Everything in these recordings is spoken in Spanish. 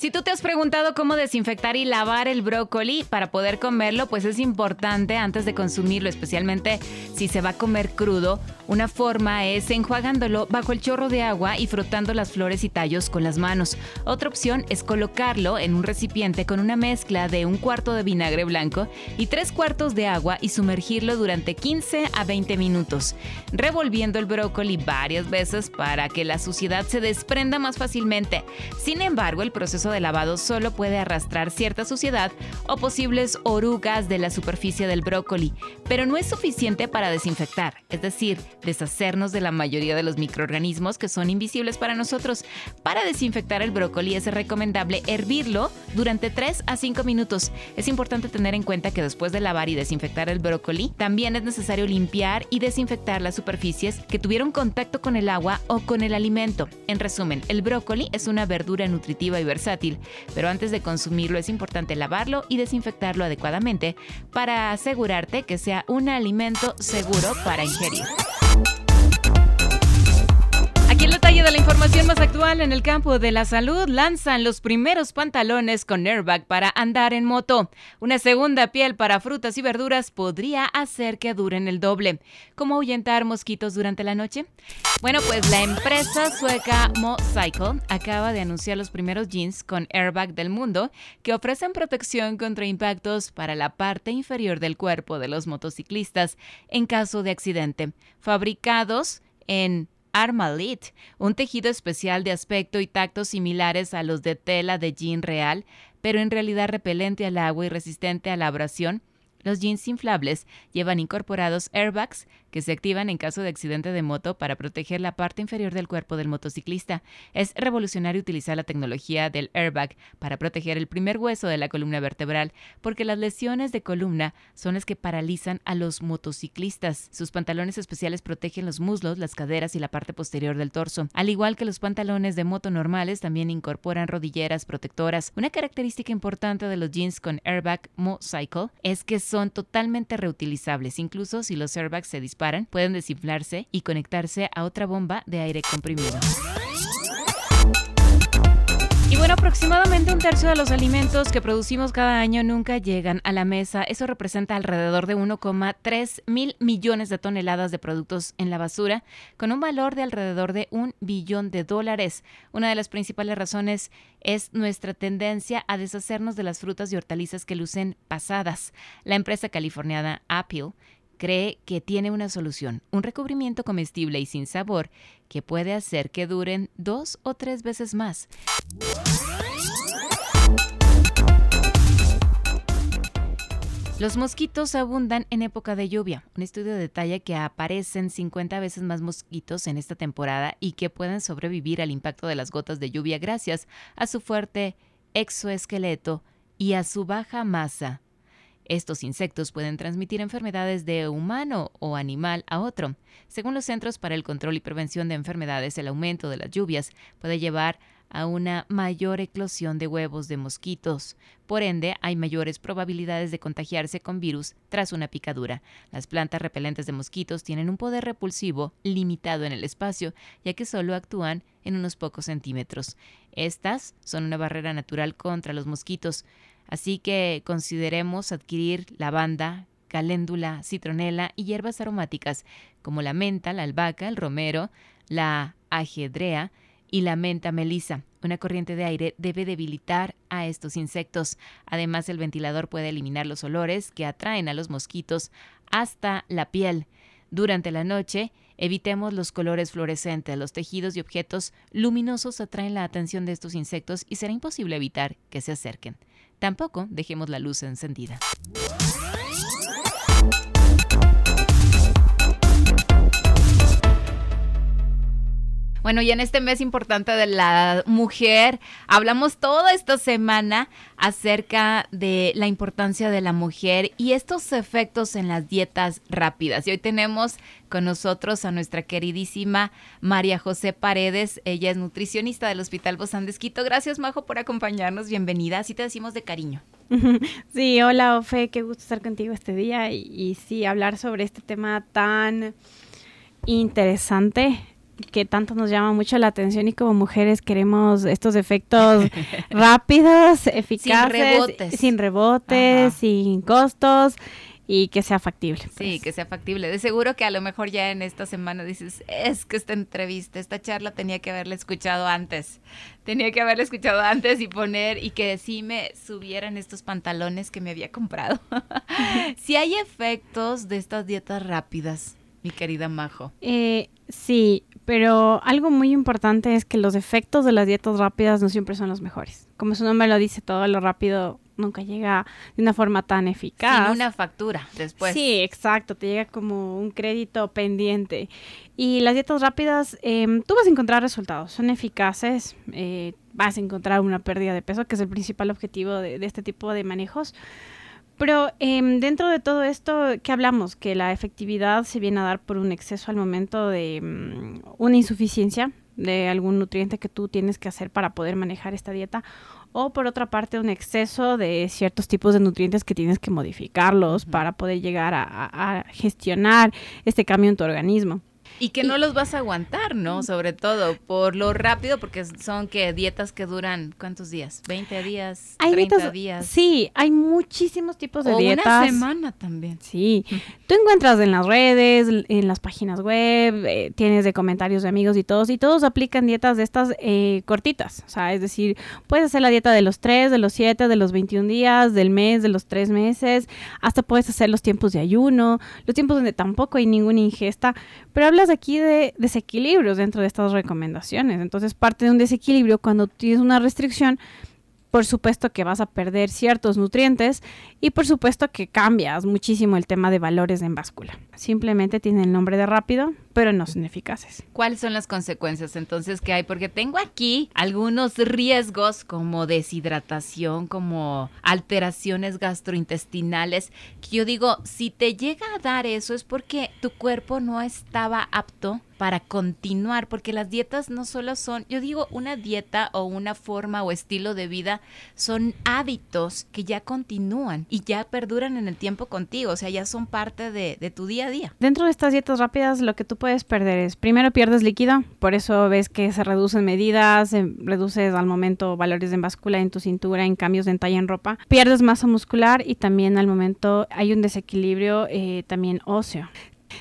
Si tú te has preguntado cómo desinfectar y lavar el brócoli para poder comerlo, pues es importante antes de consumirlo, especialmente si se va a comer crudo. Una forma es enjuagándolo bajo el chorro de agua y frotando las flores y tallos con las manos. Otra opción es colocarlo en un recipiente con una mezcla de un cuarto de vinagre blanco y tres cuartos de agua y sumergirlo durante 15 a 20 minutos, revolviendo el brócoli varias veces para que la suciedad se desprenda más fácilmente. Sin embargo, el proceso de lavado solo puede arrastrar cierta suciedad o posibles orugas de la superficie del brócoli, pero no es suficiente para desinfectar, es decir, deshacernos de la mayoría de los microorganismos que son invisibles para nosotros. Para desinfectar el brócoli es recomendable hervirlo durante 3 a 5 minutos. Es importante tener en cuenta que después de lavar y desinfectar el brócoli, también es necesario limpiar y desinfectar las superficies que tuvieron contacto con el agua o con el alimento. En resumen, el brócoli es una verdura nutritiva y versátil pero antes de consumirlo es importante lavarlo y desinfectarlo adecuadamente para asegurarte que sea un alimento seguro para ingerir. Aquí el detalle de la información más actual en el campo de la salud lanzan los primeros pantalones con airbag para andar en moto. Una segunda piel para frutas y verduras podría hacer que duren el doble. ¿Cómo ahuyentar mosquitos durante la noche? Bueno, pues la empresa sueca Mocycle acaba de anunciar los primeros jeans con airbag del mundo que ofrecen protección contra impactos para la parte inferior del cuerpo de los motociclistas en caso de accidente. Fabricados en Armalit, un tejido especial de aspecto y tacto similares a los de tela de jean real, pero en realidad repelente al agua y resistente a la abrasión, los jeans inflables llevan incorporados airbags que se activan en caso de accidente de moto para proteger la parte inferior del cuerpo del motociclista. Es revolucionario utilizar la tecnología del airbag para proteger el primer hueso de la columna vertebral, porque las lesiones de columna son las que paralizan a los motociclistas. Sus pantalones especiales protegen los muslos, las caderas y la parte posterior del torso. Al igual que los pantalones de moto normales, también incorporan rodilleras protectoras. Una característica importante de los jeans con airbag Mocycle es que son totalmente reutilizables, incluso si los airbags se pueden desinflarse y conectarse a otra bomba de aire comprimido. Y bueno, aproximadamente un tercio de los alimentos que producimos cada año nunca llegan a la mesa. Eso representa alrededor de 1,3 mil millones de toneladas de productos en la basura, con un valor de alrededor de un billón de dólares. Una de las principales razones es nuestra tendencia a deshacernos de las frutas y hortalizas que lucen pasadas. La empresa californiana Apple cree que tiene una solución, un recubrimiento comestible y sin sabor que puede hacer que duren dos o tres veces más. Los mosquitos abundan en época de lluvia. Un estudio detalla que aparecen 50 veces más mosquitos en esta temporada y que pueden sobrevivir al impacto de las gotas de lluvia gracias a su fuerte exoesqueleto y a su baja masa. Estos insectos pueden transmitir enfermedades de humano o animal a otro. Según los Centros para el Control y Prevención de Enfermedades, el aumento de las lluvias puede llevar a una mayor eclosión de huevos de mosquitos. Por ende, hay mayores probabilidades de contagiarse con virus tras una picadura. Las plantas repelentes de mosquitos tienen un poder repulsivo limitado en el espacio, ya que solo actúan en unos pocos centímetros. Estas son una barrera natural contra los mosquitos. Así que consideremos adquirir lavanda, caléndula, citronela y hierbas aromáticas como la menta, la albahaca, el romero, la ajedrea y la menta melisa. Una corriente de aire debe debilitar a estos insectos. Además, el ventilador puede eliminar los olores que atraen a los mosquitos hasta la piel. Durante la noche, evitemos los colores fluorescentes. Los tejidos y objetos luminosos atraen la atención de estos insectos y será imposible evitar que se acerquen. Tampoco dejemos la luz encendida. Bueno, y en este mes importante de la mujer, hablamos toda esta semana acerca de la importancia de la mujer y estos efectos en las dietas rápidas. Y hoy tenemos con nosotros a nuestra queridísima María José Paredes. Ella es nutricionista del Hospital Bozán de Esquito. Gracias, Majo, por acompañarnos. Bienvenida. Así te decimos de cariño. Sí, hola, Ofe. Qué gusto estar contigo este día y, y sí, hablar sobre este tema tan interesante que tanto nos llama mucho la atención y como mujeres queremos estos efectos rápidos, eficaces, sin rebotes, sin, costos y que sea factible. Sí, pues. que sea factible. De seguro que a lo mejor ya en esta semana dices, es que esta entrevista, esta charla tenía que haberla escuchado antes. Tenía que haberla escuchado antes y poner y que sí me subieran estos pantalones que me había comprado. si hay efectos de estas dietas rápidas, mi querida Majo. Eh, sí, pero algo muy importante es que los efectos de las dietas rápidas no siempre son los mejores. Como su nombre lo dice, todo lo rápido nunca llega de una forma tan eficaz. Sin una factura después. Sí, exacto, te llega como un crédito pendiente. Y las dietas rápidas, em, tú vas a encontrar resultados, son eficaces, eh, vas a encontrar una pérdida de peso, que es el principal objetivo de, de este tipo de manejos. Pero em, dentro de todo esto, ¿qué hablamos? Que la efectividad se viene a dar por un exceso al momento de mm, una insuficiencia de algún nutriente que tú tienes que hacer para poder manejar esta dieta o por otra parte un exceso de ciertos tipos de nutrientes que tienes que modificarlos para poder llegar a, gestionar este cambio en tu organismo. Y que no los vas a aguantar, ¿no? Sobre todo por lo rápido, porque son que dietas que duran, ¿cuántos días? ¿20 días? Hay 30 días. Sí, hay muchísimos tipos de dietas. Una semana también. Sí. Tú encuentras en las redes, en las páginas web, eh, tienes de comentarios de amigos y todos, y todos aplican dietas de estas eh, cortitas. O sea, es decir, puedes hacer la dieta de los 3, de los 7, de los 21 días, del mes, de los 3 meses, hasta puedes hacer los tiempos de ayuno, los tiempos donde tampoco hay ninguna ingesta, pero hablas aquí de desequilibrios dentro de estas recomendaciones. Entonces, parte de un desequilibrio cuando tienes una restricción por supuesto que vas a perder ciertos nutrientes y por supuesto que cambias muchísimo el tema de valores en báscula. Simplemente tienen el nombre de rápido, pero no son eficaces. ¿Cuáles son las consecuencias entonces que hay? Porque tengo aquí algunos riesgos como deshidratación, como alteraciones gastrointestinales, que yo digo, si te llega a dar eso es porque tu cuerpo no estaba apto para continuar, porque las dietas no solo son, yo digo, una dieta o una forma o estilo de vida, son hábitos que ya continúan y ya perduran en el tiempo contigo, o sea, ya son parte de, de tu día a día. Dentro de estas dietas rápidas, lo que tú puedes perder es, primero pierdes líquido, por eso ves que se reducen medidas, se reduces al momento valores de báscula en tu cintura, en cambios de talla en ropa, pierdes masa muscular y también al momento hay un desequilibrio eh, también óseo.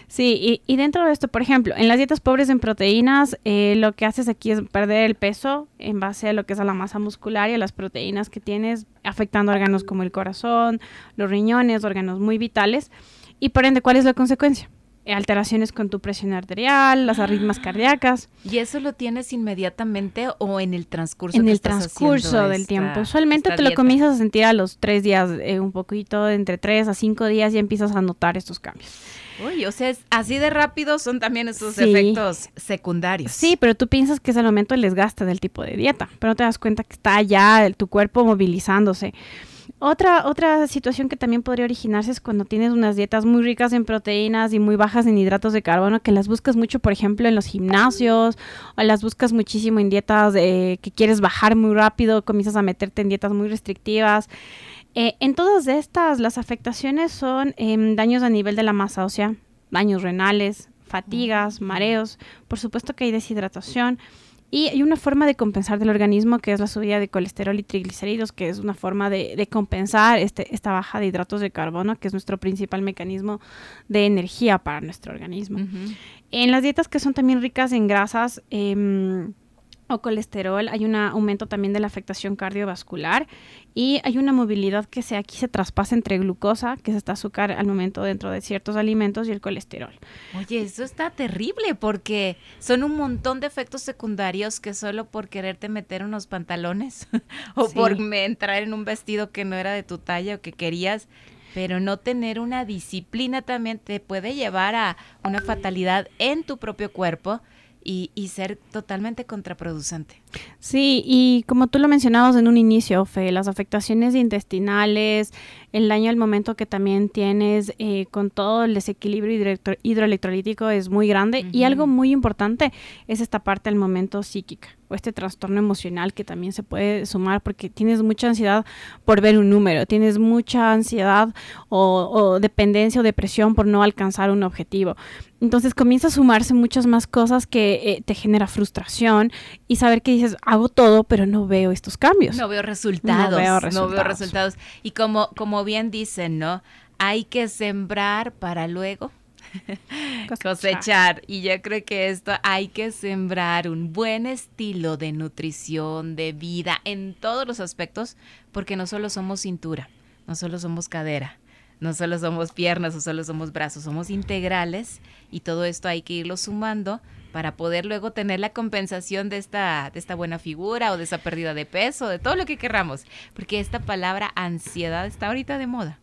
Sí, y, dentro de esto, por ejemplo, en las dietas pobres en proteínas, eh, lo que haces aquí es perder el peso en base a lo que es a la masa muscular y a las proteínas que tienes, afectando órganos como el corazón, los riñones, órganos muy vitales. Y por ende, ¿cuál es la consecuencia? Alteraciones con tu presión arterial, las arritmias cardíacas. ¿Y eso lo tienes inmediatamente o en el transcurso? En el transcurso del tiempo. Usualmente te lo comienzas a sentir a los tres días, eh, un poquito, entre tres a cinco días ya empiezas a notar estos cambios. Uy, o sea, así de rápido son también esos efectos secundarios. Sí, pero tú piensas que es el momento del desgaste del tipo de dieta, pero no te das cuenta que está ya tu cuerpo movilizándose. Otra, otra situación que también podría originarse es cuando tienes unas dietas muy ricas en proteínas y muy bajas en hidratos de carbono, que las buscas mucho, por ejemplo, en los gimnasios, o las buscas muchísimo en dietas que quieres bajar muy rápido, comienzas a meterte en dietas muy restrictivas. Eh, en todas estas, las afectaciones son em, daños a nivel de la masa ósea, daños renales, fatigas, mareos, por supuesto que hay deshidratación. Y hay una forma de compensar del organismo que es la subida de colesterol y triglicéridos, que es una forma de, compensar este, esta baja de hidratos de carbono, que es nuestro principal mecanismo de energía para nuestro organismo. En las dietas que son también ricas en grasas, eh, o colesterol, hay un aumento también de la afectación cardiovascular y hay una movilidad que se, aquí se traspasa entre glucosa, que es esta azúcar al momento dentro de ciertos alimentos, y el colesterol. Oye, eso está terrible porque son un montón de efectos secundarios que solo por quererte meter unos pantalones o por entrar en un vestido que no era de tu talla o que querías, pero no tener una disciplina también te puede llevar a una fatalidad en tu propio cuerpo y, y, ser totalmente contraproducente. Sí, y como tú lo mencionabas en un inicio, Fe, las afectaciones intestinales, el daño al momento que también tienes eh, con todo el desequilibrio hidroelectrolítico es muy grande. Y algo muy importante es esta parte al momento psíquica o este trastorno emocional que también se puede sumar porque tienes mucha ansiedad por ver un número, tienes mucha ansiedad o, dependencia o depresión por no alcanzar un objetivo. Entonces comienza a sumarse muchas más cosas que eh, te genera frustración y saber que dices, hago todo, pero no veo estos cambios. No veo resultados. No veo resultados. No veo resultados. Y como, como bien dicen, ¿no? Hay que sembrar para luego cosechar. Y yo creo que esto hay que sembrar un buen estilo de nutrición, de vida, en todos los aspectos, porque no solo somos cintura, no solo somos cadera, no solo somos piernas o solo somos brazos, somos integrales y todo esto hay que irlo sumando para poder luego tener la compensación de esta, de esta buena figura o de esa pérdida de peso, de todo lo que querramos, porque esta palabra ansiedad está ahorita de moda.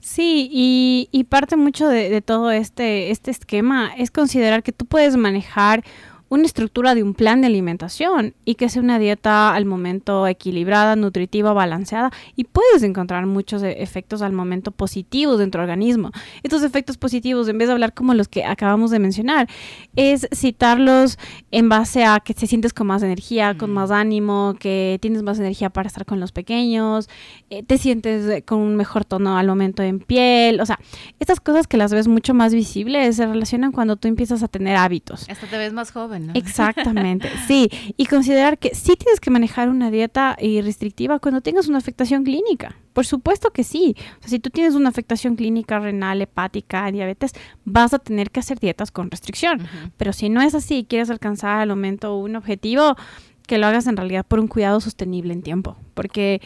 Sí, y, parte mucho de, de, todo este, este esquema es considerar que tú puedes manejar una estructura de un plan de alimentación y que sea una dieta al momento equilibrada, nutritiva, balanceada y puedes encontrar muchos e-, efectos al momento positivos dentro del organismo. Estos efectos positivos, en vez de hablar como los que acabamos de mencionar, es citarlos en base a que te sientes con más energía, con más ánimo, que tienes más energía para estar con los pequeños, eh, te sientes con un mejor tono al momento en piel, o sea, estas cosas que las ves mucho más visibles se relacionan cuando tú empiezas a tener hábitos. Hasta te ves más joven. Exactamente, sí. Y considerar que sí tienes que manejar una dieta restrictiva cuando tengas una afectación clínica. Por supuesto que sí. O sea, si tú tienes una afectación clínica renal, hepática, diabetes, vas a tener que hacer dietas con restricción. Pero si no es así y quieres alcanzar al momento un objetivo, que lo hagas en realidad por un cuidado sostenible en tiempo. Porque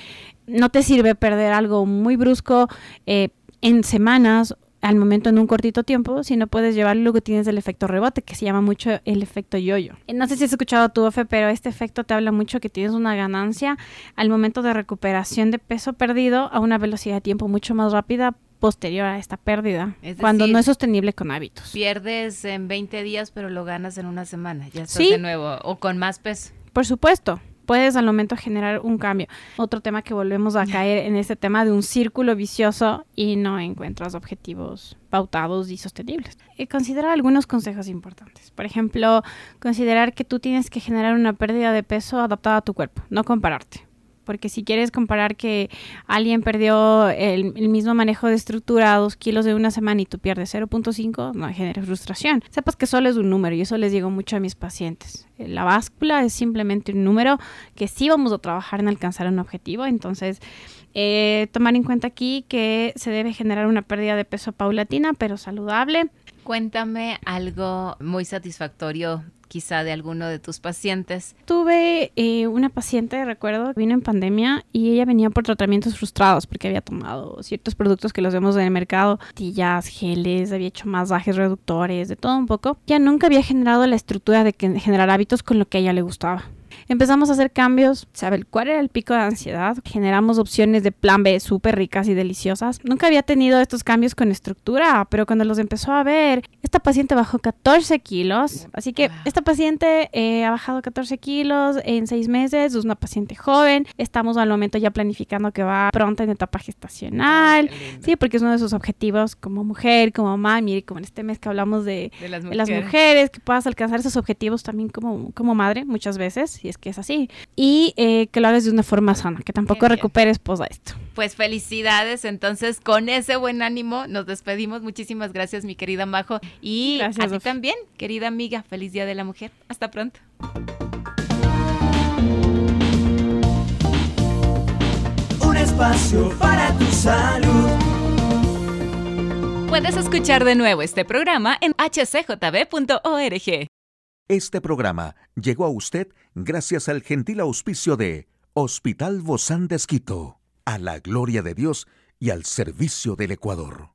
no te sirve perder algo muy brusco eh, en semanas al momento en un cortito tiempo, si no puedes llevar lo que tienes del efecto rebote, que se llama mucho el efecto yoyo. -yo. No sé si has escuchado tu Ofe, pero este efecto te habla mucho que tienes una ganancia al momento de recuperación de peso perdido a una velocidad de tiempo mucho más rápida posterior a esta pérdida, cuando no es sostenible con hábitos. Pierdes en 20 días, pero lo ganas en una semana, ya estás de nuevo, o con más peso. Por supuesto, puedes al momento generar un cambio. Otro tema que volvemos a caer en este tema de un círculo vicioso y no encuentras objetivos pautados y sostenibles. Y considerar algunos consejos importantes. Por ejemplo, considerar que tú tienes que generar una pérdida de peso adaptada a tu cuerpo, no compararte. Porque si quieres comparar que alguien perdió el, mismo manejo de estructura dos kilos de una semana y tú pierdes 0.5, no genera frustración. Sepas que solo es un número y eso les digo mucho a mis pacientes. La báscula es simplemente un número que sí vamos a trabajar en alcanzar un objetivo. Entonces, eh, tomar en cuenta aquí que se debe generar una pérdida de peso paulatina pero saludable. Cuéntame algo muy satisfactorio quizá de alguno de tus pacientes. Tuve eh, una paciente, recuerdo, vino en pandemia y ella venía por tratamientos frustrados porque había tomado ciertos productos que los vemos en el mercado, tillas, geles, había hecho masajes reductores, de todo un poco. Ya nunca había generado la estructura de generar hábitos con lo que a ella le gustaba. Empezamos a hacer cambios, saber cuál era el pico de ansiedad, generamos opciones de plan B súper ricas y deliciosas. Nunca había tenido estos cambios con estructura, pero cuando los empezó a ver, esta paciente bajó 14 kilos, así que esta paciente eh, ha bajado 14 kilos en seis meses, es una paciente joven, estamos al momento ya planificando que va pronto en etapa gestacional, sí, porque es uno de sus objetivos como mujer, como mamá, mire, como en este mes que hablamos de, las, mujeres. que puedas alcanzar esos objetivos también como, como madre muchas veces, es que es así. Y eh, que lo hagas de una forma sana, que tampoco recuperes pues esto. Pues felicidades, entonces con ese buen ánimo nos despedimos. Muchísimas gracias mi querida Majo y a ti también, querida amiga. Feliz Día de la Mujer. Hasta pronto. Un espacio para tu salud. Puedes escuchar de nuevo este programa en hcjb.org. Este programa llegó a usted gracias al gentil auspicio de Hospital Bozán de Esquito, a la gloria de Dios y al servicio del Ecuador.